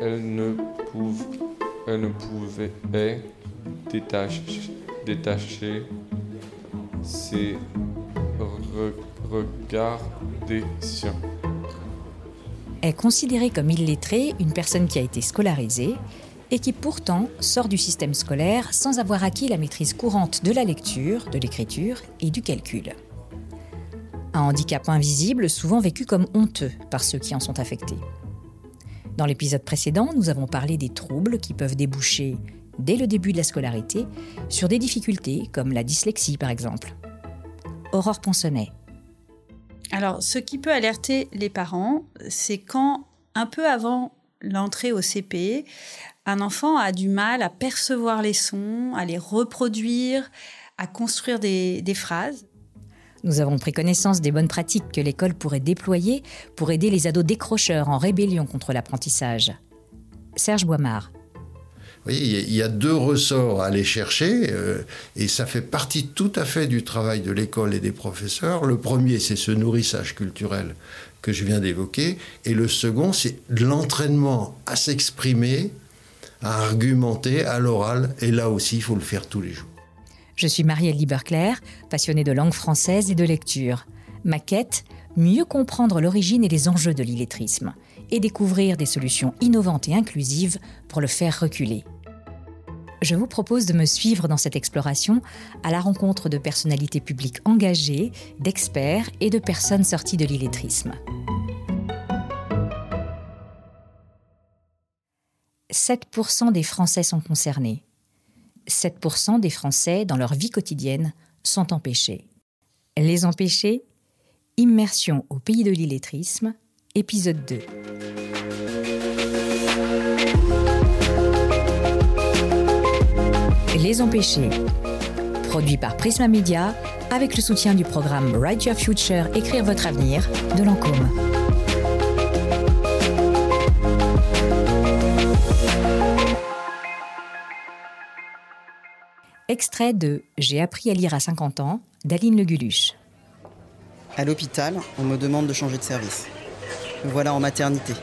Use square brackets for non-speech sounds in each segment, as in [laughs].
elle, ne, pouvait, détacher, détacher ses regards des siens. Est considérée comme illettrée une personne qui a été scolarisée et qui pourtant sort du système scolaire sans avoir acquis la maîtrise courante de la lecture, de l'écriture et du calcul. Un handicap invisible souvent vécu comme honteux par ceux qui en sont affectés. Dans l'épisode précédent, nous avons parlé des troubles qui peuvent déboucher, dès le début de la scolarité, sur des difficultés comme la dyslexie par exemple. Aurore Ponsonnet. Alors, ce qui peut alerter les parents, c'est quand, un peu avant l'entrée au CP, un enfant a du mal à percevoir les sons, à les reproduire, à construire des, phrases. Nous avons pris connaissance des bonnes pratiques que l'école pourrait déployer pour aider les ados décrocheurs en rébellion contre l'apprentissage. Serge Boimard. Oui, il y a deux ressorts à aller chercher, euh, et ça fait partie tout à fait du travail de l'école et des professeurs. Le premier, c'est ce nourrissage culturel que je viens d'évoquer, et le second, c'est l'entraînement à s'exprimer à argumenter à l'oral, et là aussi, il faut le faire tous les jours. Je suis Marielle Lieberclair, passionnée de langue française et de lecture. Ma quête, mieux comprendre l'origine et les enjeux de l'illettrisme, et découvrir des solutions innovantes et inclusives pour le faire reculer. Je vous propose de me suivre dans cette exploration à la rencontre de personnalités publiques engagées, d'experts et de personnes sorties de l'illettrisme. 7% des Français sont concernés. 7% des Français, dans leur vie quotidienne, sont empêchés. Les empêcher Immersion au pays de l'illettrisme, épisode 2. Les empêcher. Produit par Prisma Media avec le soutien du programme Write Your Future, Écrire votre avenir de Lancôme. Extrait de J'ai appris à lire à 50 ans d'Aline Le Guluche. À l'hôpital, on me demande de changer de service. Voilà en maternité.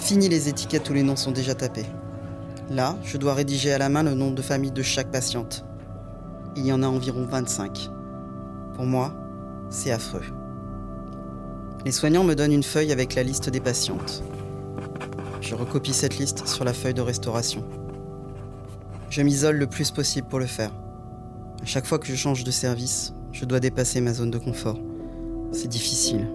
Fini les étiquettes où les noms sont déjà tapés. Là, je dois rédiger à la main le nom de famille de chaque patiente. Il y en a environ 25. Pour moi, c'est affreux. Les soignants me donnent une feuille avec la liste des patientes. Je recopie cette liste sur la feuille de restauration. Je m'isole le plus possible pour le faire. À chaque fois que je change de service, je dois dépasser ma zone de confort. C'est difficile.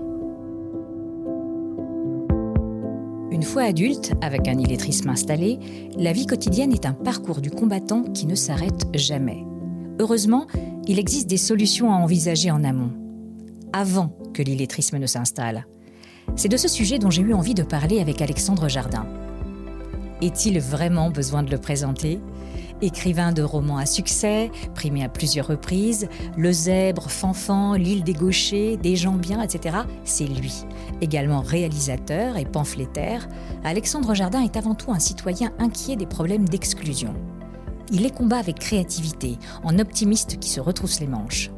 Une fois adulte, avec un illettrisme installé, la vie quotidienne est un parcours du combattant qui ne s'arrête jamais. Heureusement, il existe des solutions à envisager en amont, avant que l'illettrisme ne s'installe. C'est de ce sujet dont j'ai eu envie de parler avec Alexandre Jardin. Est-il vraiment besoin de le présenter? Écrivain de romans à succès, primé à plusieurs reprises, Le Zèbre, Fanfan, L'île des Gauchers, Des gens bien, etc., c'est lui. Également réalisateur et pamphlétaire, Alexandre Jardin est avant tout un citoyen inquiet des problèmes d'exclusion. Il les combat avec créativité, en optimiste qui se retrousse les manches.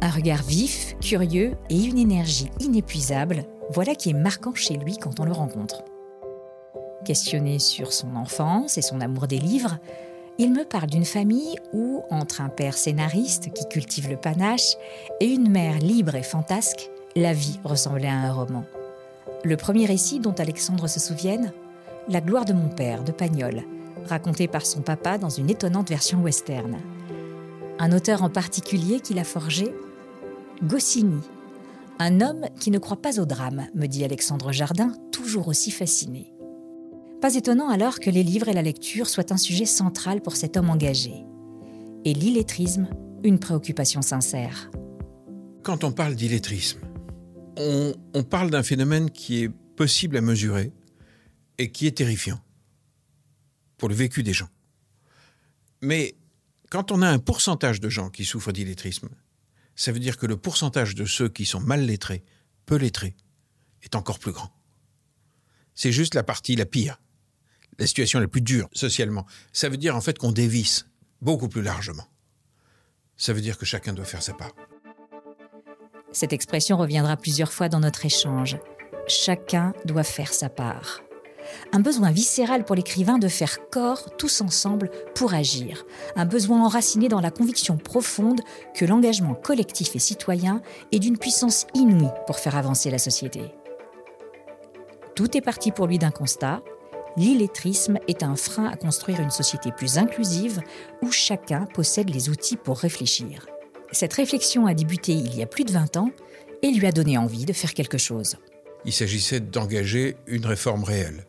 Un regard vif, curieux et une énergie inépuisable, voilà qui est marquant chez lui quand on le rencontre. Questionné sur son enfance et son amour des livres, il me parle d'une famille où, entre un père scénariste qui cultive le panache et une mère libre et fantasque, la vie ressemblait à un roman. Le premier récit dont Alexandre se souvienne La gloire de mon père de Pagnol, raconté par son papa dans une étonnante version western. Un auteur en particulier qu'il a forgé Goscinny, un homme qui ne croit pas au drame, me dit Alexandre Jardin, toujours aussi fasciné. Pas étonnant alors que les livres et la lecture soient un sujet central pour cet homme engagé. Et l'illettrisme, une préoccupation sincère. Quand on parle d'illettrisme, on, on parle d'un phénomène qui est possible à mesurer et qui est terrifiant pour le vécu des gens. Mais quand on a un pourcentage de gens qui souffrent d'illettrisme, ça veut dire que le pourcentage de ceux qui sont mal lettrés, peu lettrés, est encore plus grand. C'est juste la partie la pire la situation la plus dure socialement. Ça veut dire en fait qu'on dévisse beaucoup plus largement. Ça veut dire que chacun doit faire sa part. Cette expression reviendra plusieurs fois dans notre échange. Chacun doit faire sa part. un besoin viscéral pour l'écrivain de faire corps tous ensemble pour agir, un besoin enraciné dans la conviction profonde que l'engagement collectif et citoyen est d'une puissance inouïe pour faire avancer la société. Tout est parti pour lui d'un constat, l'illettrisme est un frein à construire une société plus inclusive où chacun possède les outils pour réfléchir. Cette réflexion a débuté il y a plus de 20 ans et lui a donné envie de faire quelque chose. Il s'agissait d'engager une réforme réelle.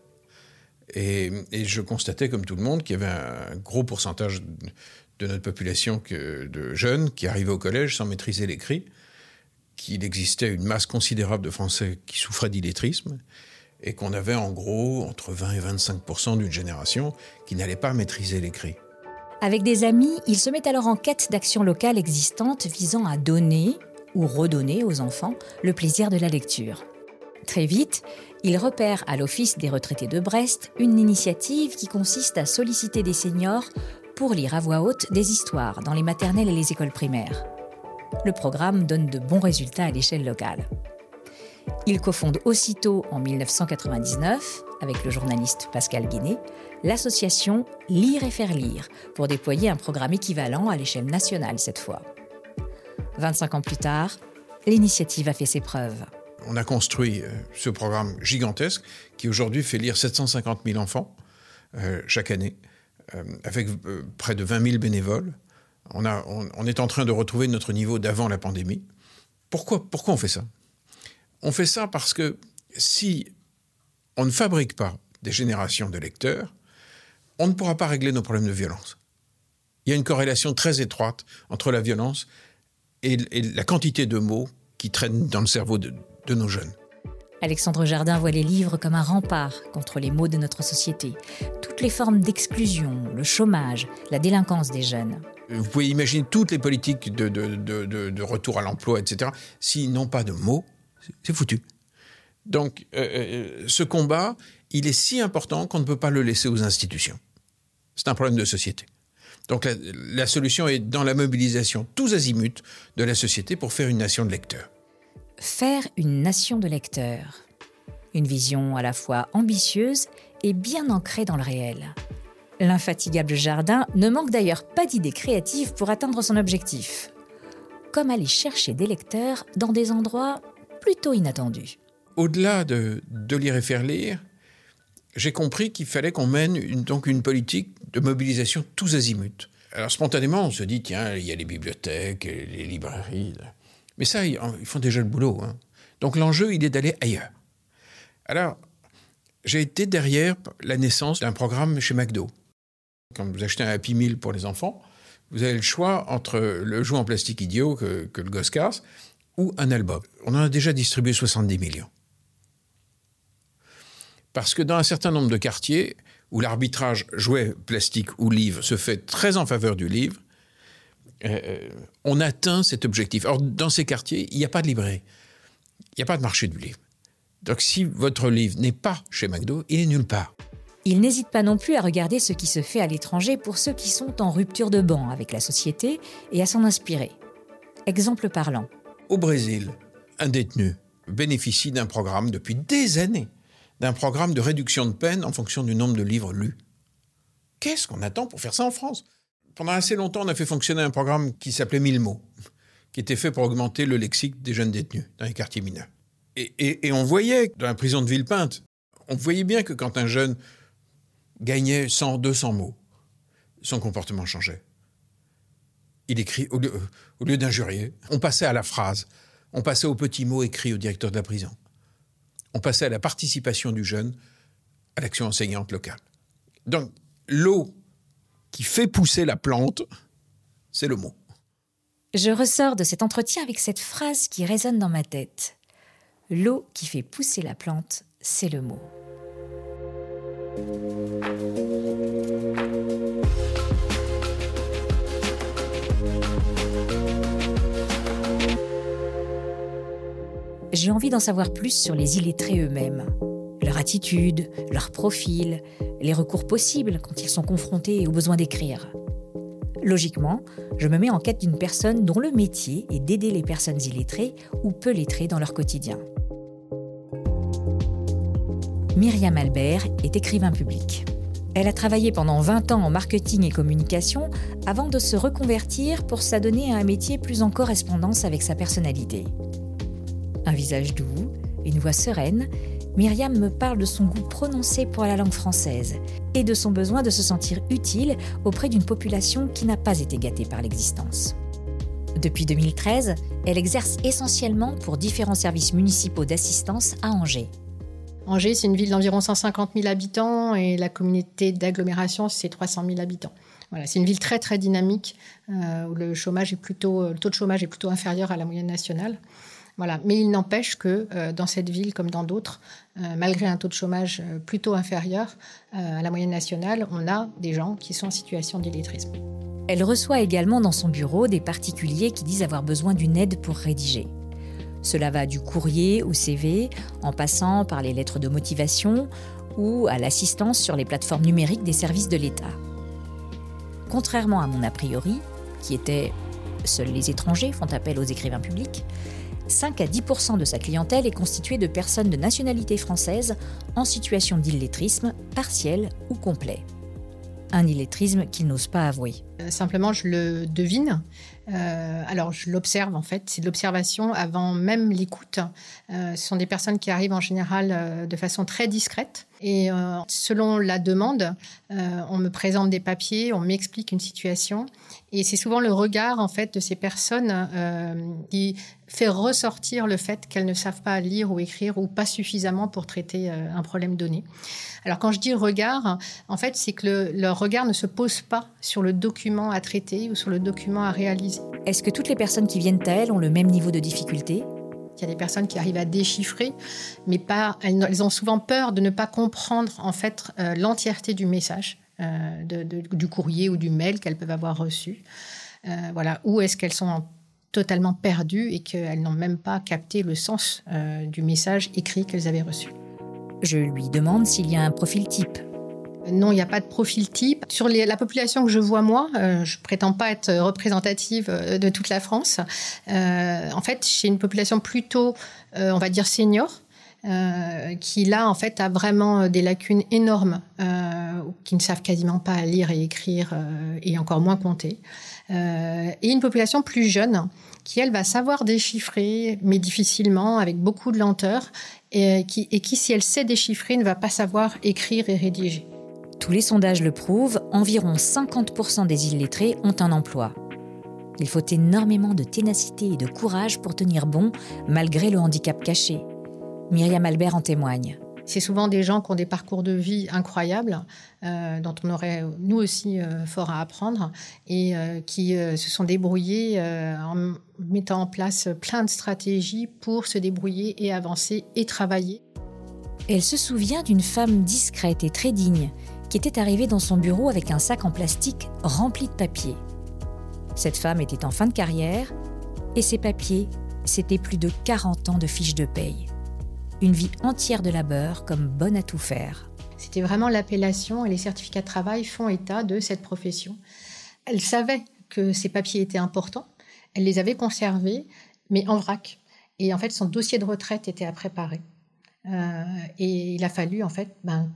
Et, je constatais, comme tout le monde, qu'il y avait un gros pourcentage de notre population de jeunes qui arrivaient au collège sans maîtriser l'écrit, qu'il existait une masse considérable de Français qui souffraient d'illettrisme, et qu'on avait en gros entre 20 et 25% d'une génération qui n'allait pas maîtriser l'écrit. Avec des amis, il se met alors en quête d'actions locales existantes visant à donner ou redonner aux enfants le plaisir de la lecture. Très vite, il repère à l'Office des retraités de Brest une initiative qui consiste à solliciter des seniors pour lire à voix haute des histoires dans les maternelles et les écoles primaires. Le programme donne de bons résultats à l'échelle locale. Il cofonde aussitôt en 1999, avec le journaliste Pascal Guinet, l'association Lire et faire lire, pour déployer un programme équivalent à l'échelle nationale cette fois. 25 ans plus tard, l'initiative a fait ses preuves. On a construit euh, ce programme gigantesque qui aujourd'hui fait lire 750 000 enfants euh, chaque année, euh, avec près de 20 000 bénévoles. On, est en train de retrouver notre niveau d'avant la pandémie. Pourquoi on fait ça? On fait ça parce que si on ne fabrique pas des générations de lecteurs, on ne pourra pas régler nos problèmes de violence. Il y a une corrélation très étroite entre la violence et, la quantité de mots qui traînent dans le cerveau de, de nos jeunes. Alexandre Jardin voit les livres comme un rempart contre les maux de notre société, toutes les formes d'exclusion, le chômage, la délinquance des jeunes. Vous pouvez imaginer toutes les politiques de, de, de retour à l'emploi, etc. S'ils n'ont pas de mots, c'est foutu. Donc, euh, euh, ce combat, il est si important qu'on ne peut pas le laisser aux institutions. C'est un problème de société. Donc, la, la solution est dans la mobilisation tous azimuts de la société pour faire une nation de lecteurs. Faire une nation de lecteurs. Une vision à la fois ambitieuse et bien ancrée dans le réel. L'infatigable Jardin ne manque d'ailleurs pas d'idées créatives pour atteindre son objectif. Comme aller chercher des lecteurs dans des endroits plutôt inattendus au-delà de, lire et faire lire, j'ai compris qu'il fallait qu'on mène une, donc une politique de mobilisation tous azimuts. Alors spontanément, on se dit, tiens, il y a les bibliothèques, les librairies. Mais ça, ils, font déjà le boulot. Hein. Donc l'enjeu, il est d'aller ailleurs. Alors, j'ai été derrière la naissance d'un programme chez McDo. Quand vous achetez un Happy Meal pour les enfants, vous avez le choix entre le jouet en plastique idiot que, le gosse ou un album. On en a déjà distribué 70 millions. Parce que dans un certain nombre de quartiers où l'arbitrage jouet plastique ou livre se fait très en faveur du livre, euh, euh, on atteint cet objectif. Or, dans ces quartiers, il n'y a pas de librairie. Il n'y a pas de marché du livre. Donc, si votre livre n'est pas chez McDo, il est nulle part. Il n'hésite pas non plus à regarder ce qui se fait à l'étranger pour ceux qui sont en rupture de banc avec la société et à s'en inspirer. Exemple parlant. Au Brésil, un détenu bénéficie d'un programme depuis des années d'un programme de réduction de peine en fonction du nombre de livres lus. Qu'est-ce qu'on attend pour faire ça en France? Pendant assez longtemps, on a fait fonctionner un programme qui s'appelait Mille mots, qui était fait pour augmenter le lexique des jeunes détenus dans les quartiers mineurs. Et, on voyait dans la prison de Villepinte, on voyait bien que quand un jeune gagnait 100, 200 mots, son comportement changeait. Il écrit, au lieu, lieu d'injurier, on passait à la phrase, on passait au petit mot écrit au directeur de la prison on passait à la participation du jeune à l'action enseignante locale. Donc, l'eau qui fait pousser la plante, c'est le mot. Je ressors de cet entretien avec cette phrase qui résonne dans ma tête. L'eau qui fait pousser la plante, c'est le mot. J'ai envie d'en savoir plus sur les illettrés eux-mêmes. Leur attitude, leur profil, les recours possibles quand ils sont confrontés aux besoins d'écrire. Logiquement, je me mets en quête d'une personne dont le métier est d'aider les personnes illettrées ou peu lettrées dans leur quotidien. Myriam Albert est écrivain public. Elle a travaillé pendant 20 ans en marketing et communication avant de se reconvertir pour s'adonner à un métier plus en correspondance avec sa personnalité. Un visage doux, une voix sereine, Myriam me parle de son goût prononcé pour la langue française et de son besoin de se sentir utile auprès d'une population qui n'a pas été gâtée par l'existence. Depuis 2013, elle exerce essentiellement pour différents services municipaux d'assistance à Angers. Angers, c'est une ville d'environ 150 000 habitants et la communauté d'agglomération, c'est 300 000 habitants. Voilà, c'est une ville très très dynamique euh, où le chômage est plutôt, le taux de chômage est plutôt inférieur à la moyenne nationale. Voilà. Mais il n'empêche que euh, dans cette ville, comme dans d'autres, euh, malgré un taux de chômage plutôt inférieur à la moyenne nationale, on a des gens qui sont en situation d'illettrisme. Elle reçoit également dans son bureau des particuliers qui disent avoir besoin d'une aide pour rédiger. Cela va du courrier au CV, en passant par les lettres de motivation ou à l'assistance sur les plateformes numériques des services de l'État. Contrairement à mon a priori, qui était seuls les étrangers font appel aux écrivains publics, 5 à 10% de sa clientèle est constituée de personnes de nationalité française en situation d'illettrisme partiel ou complet un illettrisme qu'il n'ose pas avouer. Euh, simplement, je le devine. Euh, alors, je l'observe en fait. C'est de l'observation avant même l'écoute. Euh, ce sont des personnes qui arrivent en général de façon très discrète. Et selon la demande, on me présente des papiers, on m'explique une situation. Et c'est souvent le regard en fait de ces personnes qui fait ressortir le fait qu'elles ne savent pas lire ou écrire ou pas suffisamment pour traiter un problème donné. Alors quand je dis regard, en fait, c'est que leur regard ne se pose pas sur le document à traiter ou sur le document à réaliser. Est-ce que toutes les personnes qui viennent à elle ont le même niveau de difficulté? Il y a des personnes qui arrivent à déchiffrer, mais pas, elles, ont souvent peur de ne pas comprendre en fait euh, l'entièreté du message, euh, du courrier ou du mail qu'elles peuvent avoir reçu. Euh, voilà, ou est-ce qu'elles sont totalement perdues et qu'elles n'ont même pas capté le sens du message écrit qu'elles avaient reçu? Je lui demande s'il y a un profil type. Non, il n'y a pas de profil type. Sur la population que je vois moi, euh, je prétends pas être représentative euh, de toute la France. Euh, en fait, j'ai une population plutôt, on va dire, senior. qui là en fait a vraiment des lacunes énormes, qui ne savent quasiment pas lire et écrire et encore moins compter, et une population plus jeune qui elle va savoir déchiffrer mais difficilement avec beaucoup de lenteur et qui, et qui, si elle sait déchiffrer, ne va pas savoir écrire et rédiger. Tous les sondages le prouvent, environ 50% des illettrés ont un emploi. Il faut énormément de ténacité et de courage pour tenir bon malgré le handicap caché. Myriam Albert en témoigne. C'est souvent des gens qui ont des parcours de vie incroyables, euh, dont on aurait nous aussi euh, fort à apprendre, et euh, qui se sont débrouillés en mettant en place plein de stratégies pour se débrouiller et avancer et travailler. Elle se souvient d'une femme discrète et très digne qui était arrivée dans son bureau avec un sac en plastique rempli de papiers. Cette femme était en fin de carrière et ses papiers, c'était plus de 40 ans de fiches de paye une vie entière de labeur comme bonne à tout faire. C'était vraiment l'appellation et les certificats de travail font état de cette profession. Elle savait que ces papiers étaient importants, elle les avait conservés, mais en vrac. Et en fait, son dossier de retraite était à préparer. Euh, et il a fallu en fait ben,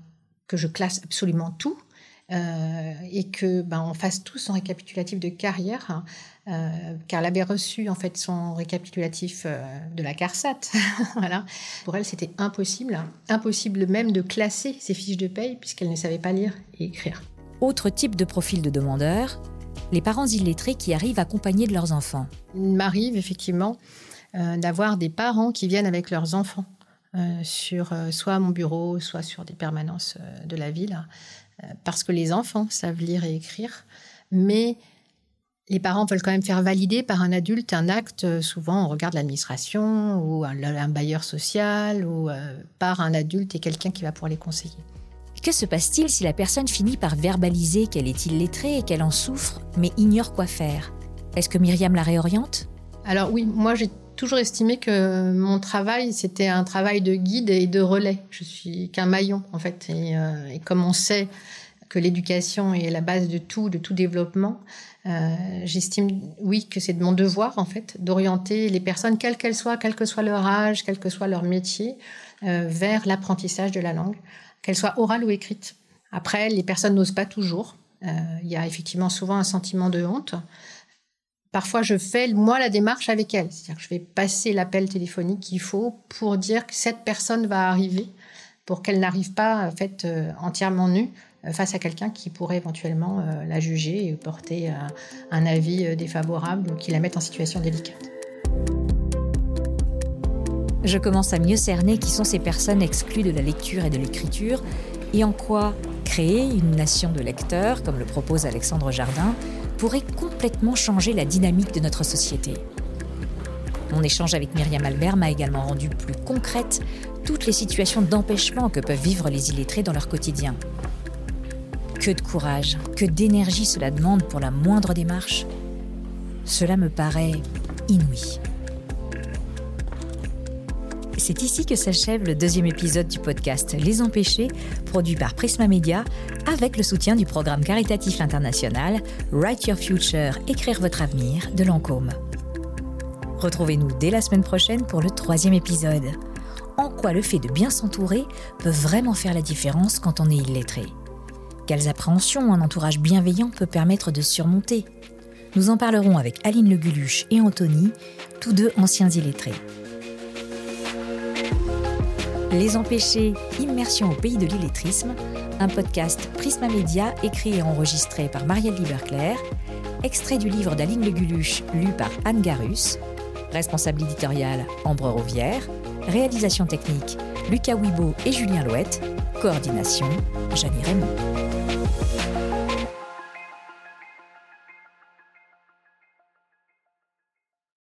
que je classe absolument tout euh, et que ben, on fasse tout son récapitulatif de carrière, hein, euh, car elle avait reçu en fait son récapitulatif euh, de la CARSAT. [laughs] voilà. Pour elle, c'était impossible, impossible même de classer ses fiches de paye puisqu'elle ne savait pas lire et écrire. Autre type de profil de demandeur, les parents illettrés qui arrivent accompagnés de leurs enfants. Il m'arrive effectivement d'avoir des parents qui viennent avec leurs enfants. Sur soit mon bureau, soit sur des permanences de la ville, euh, parce que les enfants savent lire et écrire, mais les parents veulent quand même faire valider par un adulte un acte, euh, souvent on regarde l'administration ou un, bailleur social ou euh, par un adulte et quelqu'un qui va pouvoir les conseiller. Que se passe-t-il si la personne finit par verbaliser qu'elle est illettrée et qu'elle en souffre, mais ignore quoi faire? Est-ce que Myriam la réoriente? Alors oui, moi j'ai toujours estimé que mon travail, c'était un travail de guide et de relais. Je suis qu'un maillon, en fait. Et, euh, comme on sait que l'éducation est la base de tout, de tout développement, euh, j'estime, oui, que c'est de mon devoir, en fait, d'orienter les personnes, quelles qu'elles soient, quel que soit leur âge, quel que soit leur métier, euh, vers l'apprentissage de la langue, qu'elle soit orale ou écrite. Après, les personnes n'osent pas toujours. Il y a effectivement souvent un sentiment de honte. Parfois, je fais moi la démarche avec elle, c'est-à-dire que je vais passer l'appel téléphonique qu'il faut pour dire que cette personne va arriver, pour qu'elle n'arrive pas en fait entièrement nue, euh, face à quelqu'un qui pourrait éventuellement euh, la juger et porter euh, un avis défavorable ou qui la mette en situation délicate. Je commence à mieux cerner qui sont ces personnes exclues de la lecture et de l'écriture et en quoi créer une nation de lecteurs, comme le propose Alexandre Jardin, pourrait complètement changer la dynamique de notre société. Mon échange avec Myriam Albert m'a également rendu plus concrète toutes les situations d'empêchement que peuvent vivre les illettrés dans leur quotidien. Que de courage, que d'énergie cela demande pour la moindre démarche. Cela me paraît inouï. C'est ici que s'achève le deuxième épisode du podcast Les Empêchés, produit par Prisma Media, avec le soutien du programme caritatif international Write Your Future, écrire votre avenir de Lancôme. Retrouvez-nous dès la semaine prochaine pour le troisième épisode. En quoi le fait de bien s'entourer peut vraiment faire la différence quand on est illettré? Quelles appréhensions un entourage bienveillant peut permettre de surmonter? Nous en parlerons avec Aline Le Guluche et Anthony, tous deux anciens illettrés. Les Empêchés, immersion au pays de l'illettrisme, un podcast Prisma Média écrit et enregistré par Marielle Liberclair, extrait du livre d'Aline Le Guluche lu par Anne Garus, responsable éditoriale Ambre Rouvière, réalisation technique Lucas Wibo et Julien Louette, coordination Jeannie Raymond.